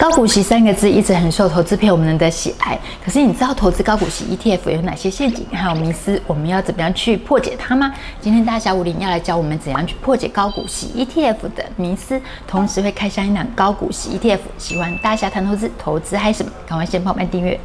高股息三个字一直很受投资朋友们的喜爱，可是你知道投资高股息 ETF 有哪些陷阱还有迷思？我们要怎么样去破解它吗？今天大侠武林要来教我们怎样去破解高股息 ETF 的迷思，同时会开箱一档高股息 ETF。喜欢大侠谈投资，投资嗨什么？赶快先帮我们订阅。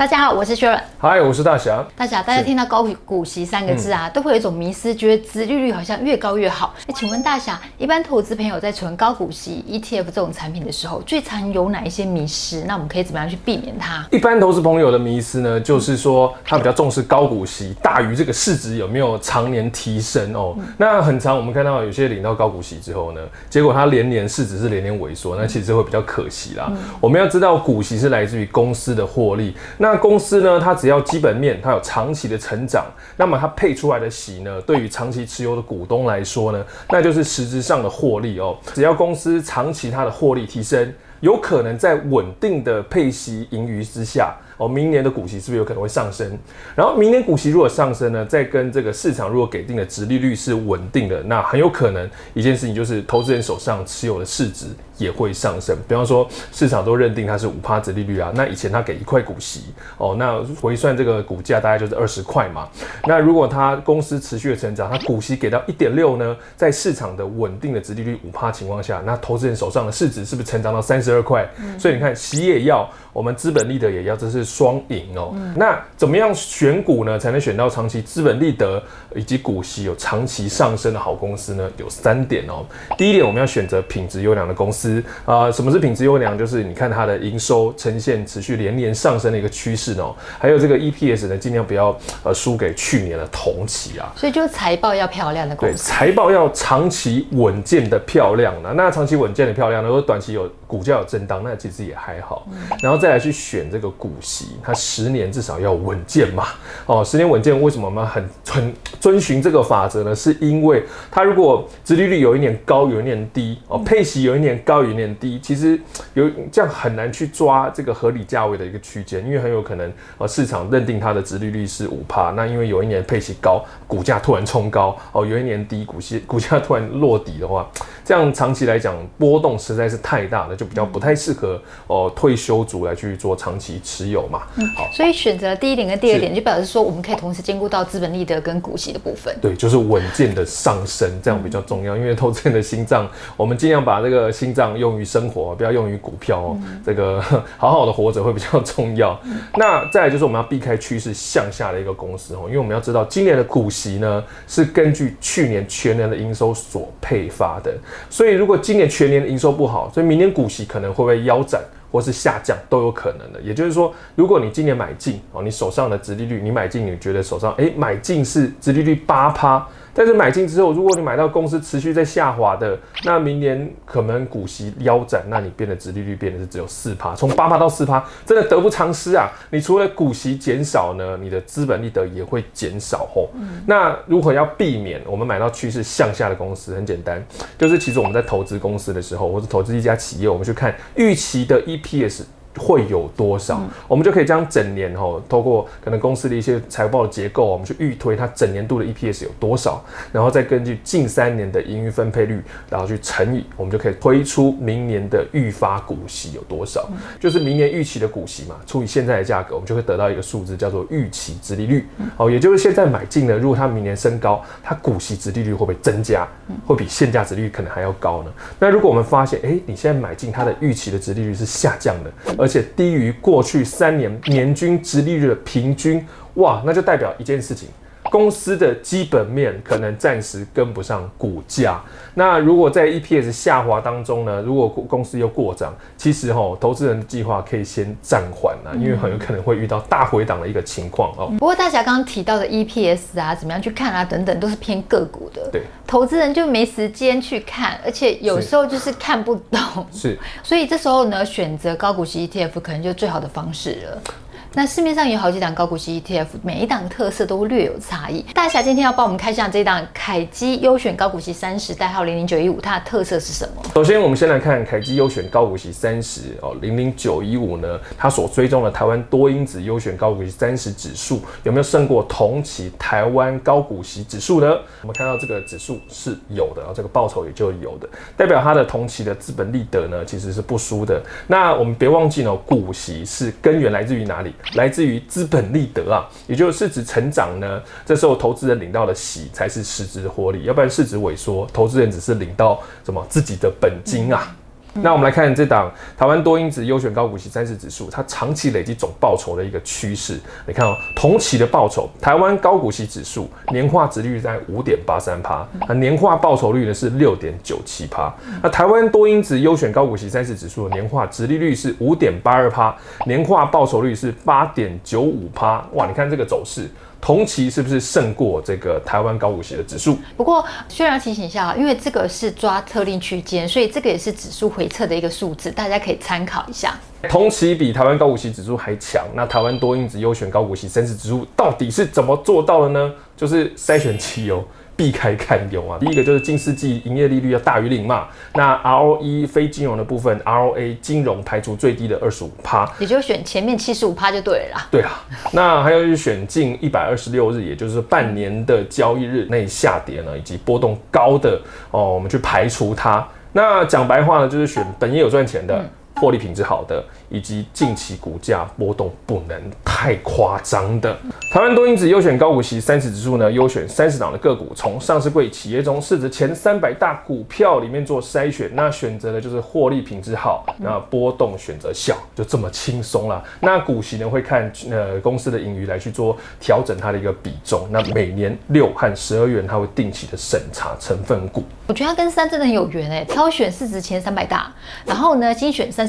大家好，我是 Sharon。嗨，我是大侠。大侠，大家听到高股息三个字啊，嗯、都会有一种迷思，觉得殖利率好像越高越好。那请问大侠，一般投资朋友在存高股息 ETF 这种产品的时候，最常有哪一些迷失？那我们可以怎么样去避免它？一般投资朋友的迷思呢，就是说他比较重视高股息大于这个市值有没有常年提升哦。嗯、那很常我们看到有些领到高股息之后呢，结果他连年市值是连年萎缩，那其实会比较可惜啦。嗯、我们要知道，股息是来自于公司的获利。那那公司呢，它只要基本面它有长期的成长，那么它配出来的息呢，对于长期持有的股东来说呢，那就是实质上的获利哦。只要公司长期它的获利提升，有可能在稳定的配息盈余之下。哦，明年的股息是不是有可能会上升？然后明年股息如果上升呢，再跟这个市场如果给定的值利率是稳定的，那很有可能一件事情就是投资人手上持有的市值也会上升。比方说市场都认定它是五趴值利率啊，那以前它给一块股息哦，那回算这个股价大概就是二十块嘛。那如果它公司持续的成长，它股息给到一点六呢，在市场的稳定的值利率五趴情况下，那投资人手上的市值是不是成长到三十二块？嗯、所以你看息也要，我们资本利得也要，这是。双赢哦，嗯、那怎么样选股呢？才能选到长期资本利得以及股息有长期上升的好公司呢？有三点哦。第一点，我们要选择品质优良的公司啊、呃。什么是品质优良？就是你看它的营收呈现持续连年上升的一个趋势哦。还有这个 EPS 呢，尽量不要呃输给去年的同期啊。所以就是财报要漂亮的公司，对，财报要长期稳健的漂亮呢。那长期稳健的漂亮呢，如果短期有股价有震荡，那其实也还好。嗯、然后再来去选这个股息。它十年至少要稳健嘛，哦，十年稳健，为什么我们很很遵循这个法则呢？是因为它如果殖利率有一年高，有一年低，哦，配息有一年高，有一年低，其实有这样很难去抓这个合理价位的一个区间，因为很有可能呃市场认定它的殖利率是五帕，那因为有一年配息高，股价突然冲高，哦，有一年低，股息股价突然落底的话，这样长期来讲波动实在是太大了，就比较不太适合哦退休族来去做长期持有嘛。嗯，好，所以选择第一点跟第二点，就表示说我们可以同时兼顾到资本利得跟股息的部分。对，就是稳健的上升，这样比较重要。因为投资人的心脏，我们尽量把这个心脏用于生活，不要用于股票哦。这个 好好的活着会比较重要。那再来就是我们要避开趋势向下的一个公司哦，因为我们要知道今年的股息呢是根据去年全年的营收所配发的，所以如果今年全年的营收不好，所以明年股息可能会不会腰斩？或是下降都有可能的，也就是说，如果你今年买进哦，你手上的殖利率，你买进，你觉得手上哎、买进是殖利率八趴。但是买进之后，如果你买到公司持续在下滑的，那明年可能股息腰斩，那你变的殖利率变的是只有四趴，从八趴到四趴，真的得不偿失啊！你除了股息减少呢，你的资本利得也会减少哦。那如何要避免我们买到趋势向下的公司？很简单，就是其实我们在投资公司的时候，或者投资一家企业，我们去看预期的 EPS。会有多少？嗯、我们就可以将整年吼，透过可能公司的一些财报的结构，我们去预推它整年度的 EPS 有多少，然后再根据近三年的盈余分配率，然后去乘以，我们就可以推出明年的预发股息有多少，嗯、就是明年预期的股息嘛，除以现在的价格，我们就会得到一个数字，叫做预期殖利率。哦、嗯，也就是现在买进呢，如果它明年升高，它股息殖利率会不会增加？会比现价值利率可能还要高呢？那如果我们发现，哎，你现在买进它的预期的殖利率是下降的。而且低于过去三年年均值利率的平均，哇，那就代表一件事情。公司的基本面可能暂时跟不上股价。那如果在 EPS 下滑当中呢？如果公司又过涨，其实哈，投资人的计划可以先暂缓啊，因为很有可能会遇到大回档的一个情况哦。不过大侠刚刚提到的 EPS 啊，怎么样去看啊，等等，都是偏个股的。对，投资人就没时间去看，而且有时候就是看不懂。是，所以这时候呢，选择高股息 ETF 可能就最好的方式了。那市面上有好几档高股息 ETF，每一档特色都略有差异。大侠今天要帮我们开箱这一档凯基优选高股息三十，代号零零九一五，它的特色是什么？首先，我们先来看凯基优选高股息三十哦，零零九一五呢，它所追踪的台湾多因子优选高股息三十指数有没有胜过同期台湾高股息指数呢？我们看到这个指数是有的，然后这个报酬也就有的，代表它的同期的资本利得呢其实是不输的。那我们别忘记呢，股息是根源来自于哪里？来自于资本利得啊，也就是市值成长呢，这时候投资人领到的喜才是市值的获利，要不然市值萎缩，投资人只是领到什么自己的本金啊。那我们来看这档台湾多因子优选高股息三十指数，它长期累积总报酬的一个趋势。你看哦，同期的报酬，台湾高股息指数年化值利率在五点八三趴，那年化报酬率呢是六点九七趴。那台湾多因子优选高股息三十指数的年化值利率是五点八二趴，年化报酬率是八点九五趴。哇，你看这个走势。同期是不是胜过这个台湾高股息的指数？不过，需要提醒一下，因为这个是抓特定区间，所以这个也是指数回测的一个数字，大家可以参考一下。同期比台湾高股息指数还强，那台湾多因子优选高股息三十指数到底是怎么做到的呢？就是筛选期油。避开堪忧啊！第一个就是近世纪营业利率要大于零嘛。那 ROE 非金融的部分，ROA 金融排除最低的二十五趴，也就选前面七十五趴就对了啦。对啊，那还有就是选近一百二十六日，也就是半年的交易日内下跌呢，以及波动高的哦，我们去排除它。那讲白话呢，就是选本业有赚钱的。嗯获利品质好的，以及近期股价波动不能太夸张的。台湾多因子优选高股息三十指数呢，优选三十档的个股，从上市柜企业中市值前三百大股票里面做筛选，那选择的就是获利品质好，那波动选择小，就这么轻松了。那股息呢，会看呃公司的盈余来去做调整它的一个比重。那每年六和十二月，它会定期的审查成分股。我觉得它跟三真的很有缘哎，挑选市值前三百大，然后呢精选三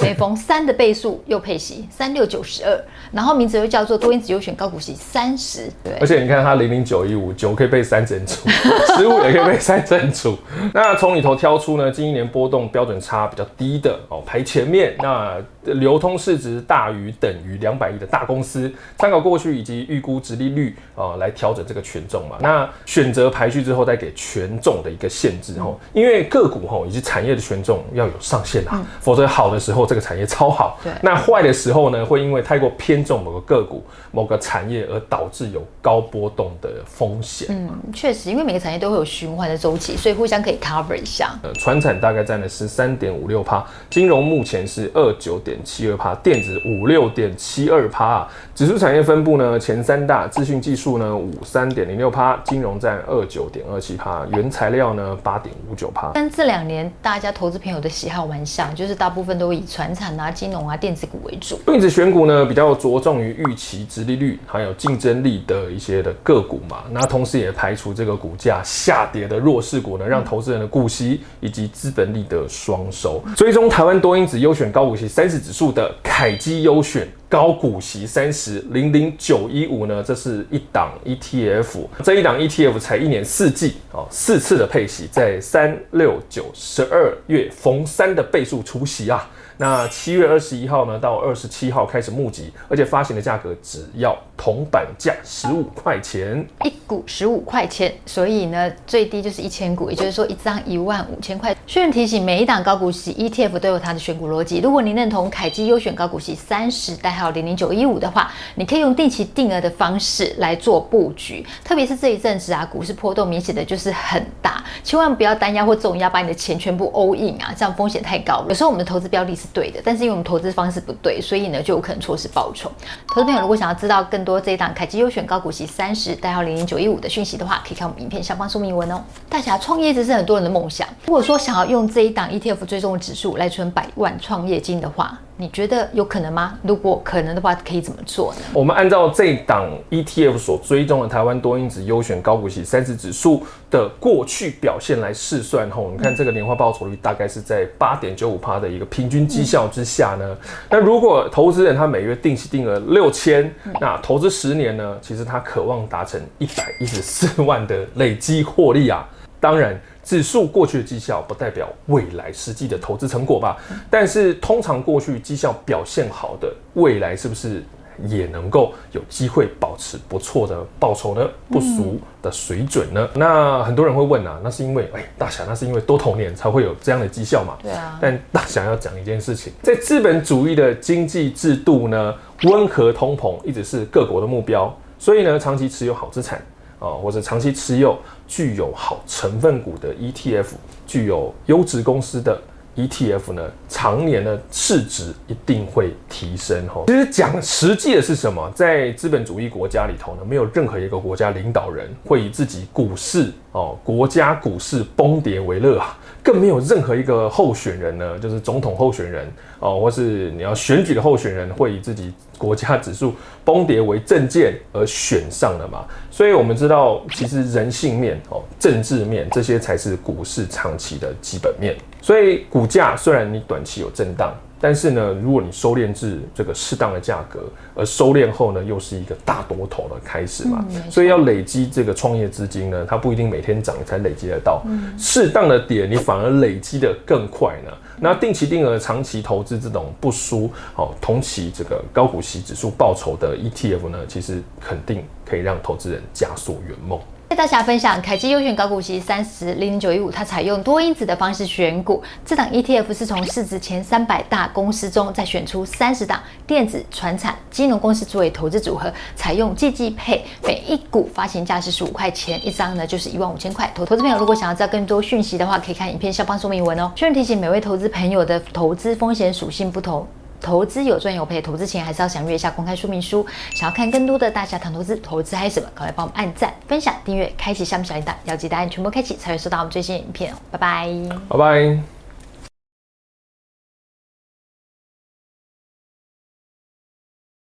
每逢三的倍数又配息，三六九十二，然后名字又叫做多因子优选高股息三十，对。而且你看它零零九一五九可以被三整除，十五也可以被三整除。那从里头挑出呢，近一年波动标准差比较低的哦，排前面。那流通市值大于等于两百亿的大公司，参考过去以及预估值利率啊、呃，来调整这个权重嘛。那选择排序之后，再给权重的一个限制哦，因为个股吼以及产业的权重要有上限啊，嗯、否则好的时候这个产业超好，对，那坏的时候呢，会因为太过偏重某个个股、某个产业而导致有高波动的风险。嗯，确实，因为每个产业都会有循环的周期，所以互相可以 cover 一下。呃，传产大概占了十三点五六趴，金融目前是二九点七二趴，电子五六点七二趴啊。指数产业分布呢，前三大资讯技术呢五三点零六趴，金融占二九点二七趴，原材料呢八点五九趴。但这两年大家投资朋友的喜好蛮像，就是大部分都以传产啊、金融啊、电子股为主。因此选股呢比较着重于预期殖利率还有竞争力的一些的个股嘛，那同时也排除这个股价下跌的弱势股呢，让投资人的股息以及资本利得双收。追踪台湾多因子优选高股息三十指数的凯基优选。高股息三十零零九一五呢，这是一档 ETF，这一档 ETF 才一年四季哦，四次的配息，在三六九十二月逢三的倍数除息啊。那七月二十一号呢，到二十七号开始募集，而且发行的价格只要铜板价十五块钱，一股十五块钱，所以呢，最低就是一千股，也就是说一张一万五千块。顺便提醒，每一档高股息 ETF 都有它的选股逻辑。如果您认同凯基优选高股息三十代号零零九一五的话，你可以用定期定额的方式来做布局。特别是这一阵子啊，股市波动明显的就是很大，千万不要单押或重压，把你的钱全部 all in 啊，这样风险太高了。有时候我们的投资标的是。对的，但是因为我们投资方式不对，所以呢就有可能错失报酬。投资朋友如果想要知道更多这一档凯基优选高股息三十代号零零九一五的讯息的话，可以看我们影片下方说明文哦。大侠创业一直是很多人的梦想。如果说想要用这一档 ETF 追踪的指数来存百万创业金的话，你觉得有可能吗？如果可能的话，可以怎么做呢？我们按照这档 ETF 所追踪的台湾多因子优选高股息三十指数的过去表现来试算后，你看这个年化报酬率大概是在八点九五趴的一个平均绩效之下呢。那如果投资人他每月定期定额六千，那投资十年呢，其实他渴望达成一百一十四万的累积获利啊。当然。指数过去的绩效不代表未来实际的投资成果吧？但是通常过去绩效表现好的，未来是不是也能够有机会保持不错的报酬呢？不俗的水准呢？嗯、那很多人会问啊，那是因为哎、欸，大侠，那是因为多头年才会有这样的绩效嘛？对啊。但大侠要讲一件事情，在资本主义的经济制度呢，温和通膨一直是各国的目标，所以呢，长期持有好资产啊，或者长期持有具有好成分股的 ETF，具有优质公司的。ETF 呢，常年的市值一定会提升哈。其实讲实际的是什么？在资本主义国家里头呢，没有任何一个国家领导人会以自己股市哦，国家股市崩跌为乐啊。更没有任何一个候选人呢，就是总统候选人哦，或是你要选举的候选人，会以自己国家指数崩跌为政见而选上的嘛。所以我们知道，其实人性面哦，政治面这些才是股市长期的基本面。所以股价虽然你短期有震荡。但是呢，如果你收敛至这个适当的价格，而收敛后呢，又是一个大多头的开始嘛，嗯、所以要累积这个创业资金呢，它不一定每天涨才累积得到，适、嗯、当的点你反而累积的更快呢。那定期定额长期投资这种不输哦，同期这个高股息指数报酬的 ETF 呢，其实肯定可以让投资人加速圆梦。跟大家分享，凯基优选高股息三十零零九一五，它采用多因子的方式选股。这档 ETF 是从市值前三百大公司中再选出三十档电子、传产、金融公司作为投资组合，采用季季配，每一股发行价是十五块钱一张呢，就是一万五千块。投投资朋友如果想要知道更多讯息的话，可以看影片下方说明文哦。顺便提醒每位投资朋友的投资风险属性不同。投资有赚有赔，投资前还是要想阅一下公开说明书。想要看更多的大侠谈投资，投资还有什么？赶快帮我们按赞、分享、订阅、开启下面小铃铛，要记得按全部开启，才会收到我们最新的影片哦。拜拜，拜拜。